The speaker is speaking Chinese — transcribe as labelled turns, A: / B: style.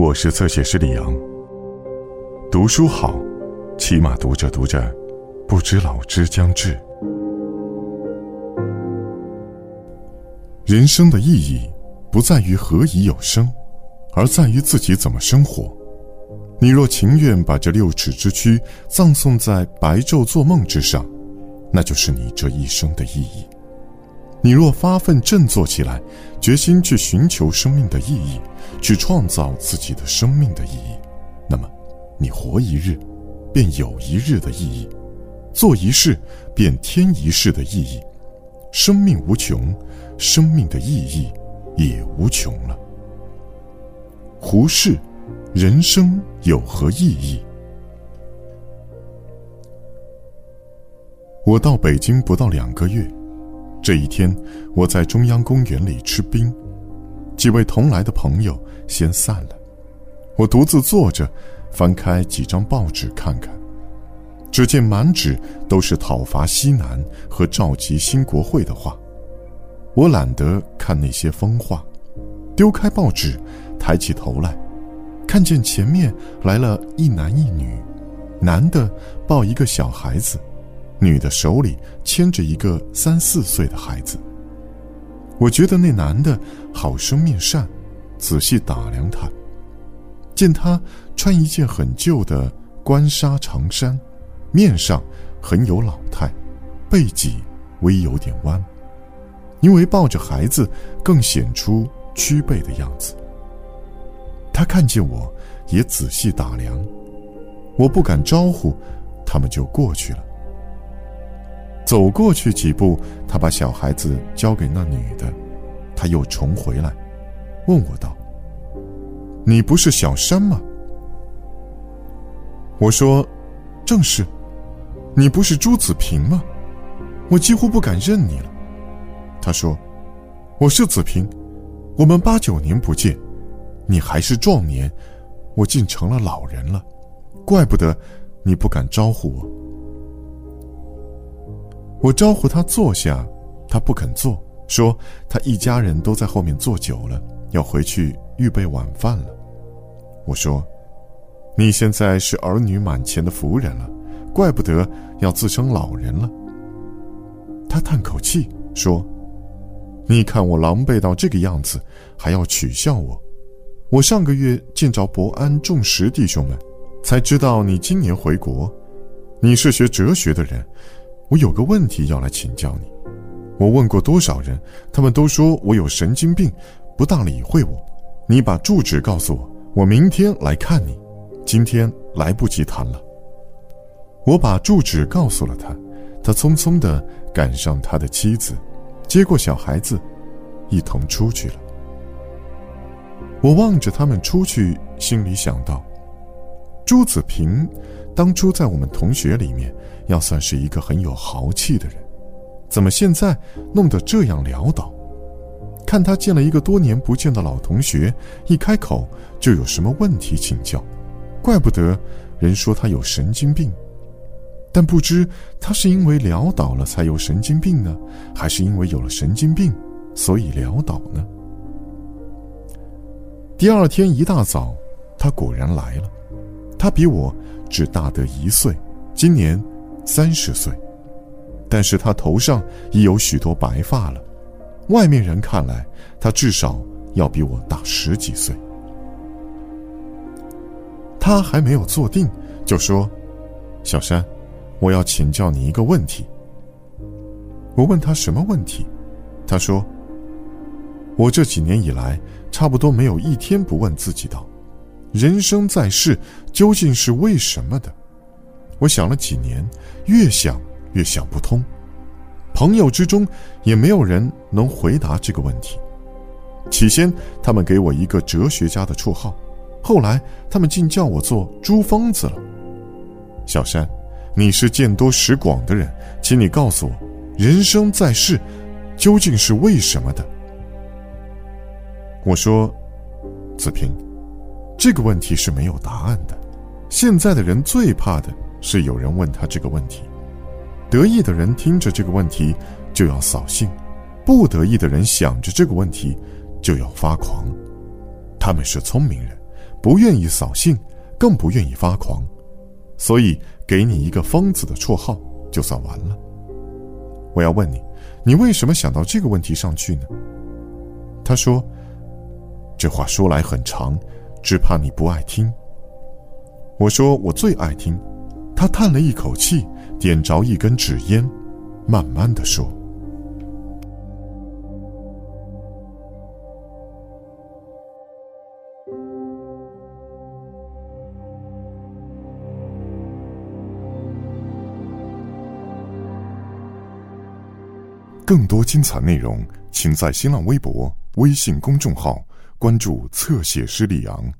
A: 我是侧写师李阳。读书好，起码读着读着，不知老之将至。人生的意义，不在于何以有生，而在于自己怎么生活。你若情愿把这六尺之躯葬送在白昼做梦之上，那就是你这一生的意义。你若发奋振作起来，决心去寻求生命的意义，去创造自己的生命的意义，那么，你活一日，便有一日的意义；做一事，便添一世的意义。生命无穷，生命的意义也无穷了。胡适，人生有何意义？我到北京不到两个月。这一天，我在中央公园里吃冰，几位同来的朋友先散了，我独自坐着，翻开几张报纸看看，只见满纸都是讨伐西南和召集新国会的话，我懒得看那些疯话，丢开报纸，抬起头来，看见前面来了一男一女，男的抱一个小孩子。女的手里牵着一个三四岁的孩子。我觉得那男的好生面善，仔细打量他，见他穿一件很旧的官纱长衫，面上很有老态，背脊微有点弯，因为抱着孩子，更显出屈背的样子。他看见我，也仔细打量，我不敢招呼，他们就过去了。走过去几步，他把小孩子交给那女的，他又重回来，问我道：“你不是小山吗？”我说：“正是。”你不是朱子平吗？我几乎不敢认你了。他说：“我是子平，我们八九年不见，你还是壮年，我竟成了老人了，怪不得你不敢招呼我。”我招呼他坐下，他不肯坐，说他一家人都在后面坐久了，要回去预备晚饭了。我说：“你现在是儿女满前的夫人了，怪不得要自称老人了。”他叹口气说：“你看我狼狈到这个样子，还要取笑我？我上个月见着伯安、仲石弟兄们，才知道你今年回国。你是学哲学的人。”我有个问题要来请教你，我问过多少人，他们都说我有神经病，不大理会我。你把住址告诉我，我明天来看你。今天来不及谈了。我把住址告诉了他，他匆匆地赶上他的妻子，接过小孩子，一同出去了。我望着他们出去，心里想到，朱子平。当初在我们同学里面，要算是一个很有豪气的人，怎么现在弄得这样潦倒？看他见了一个多年不见的老同学，一开口就有什么问题请教，怪不得人说他有神经病。但不知他是因为潦倒了才有神经病呢，还是因为有了神经病，所以潦倒呢？第二天一大早，他果然来了，他比我。只大得一岁，今年三十岁，但是他头上已有许多白发了，外面人看来，他至少要比我大十几岁。他还没有坐定，就说：“小山，我要请教你一个问题。”我问他什么问题，他说：“我这几年以来，差不多没有一天不问自己道。”人生在世，究竟是为什么的？我想了几年，越想越想不通。朋友之中也没有人能回答这个问题。起先，他们给我一个哲学家的绰号，后来他们竟叫我做朱疯子了。小山，你是见多识广的人，请你告诉我，人生在世，究竟是为什么的？我说，子平。这个问题是没有答案的。现在的人最怕的是有人问他这个问题，得意的人听着这个问题就要扫兴，不得意的人想着这个问题就要发狂。他们是聪明人，不愿意扫兴，更不愿意发狂，所以给你一个疯子的绰号就算完了。我要问你，你为什么想到这个问题上去呢？他说：“这话说来很长，只怕你不爱听。”我说：“我最爱听。”他叹了一口气，点着一根纸烟，慢慢的说。更多精彩内容，请在新浪微博、微信公众号关注“侧写师李昂”。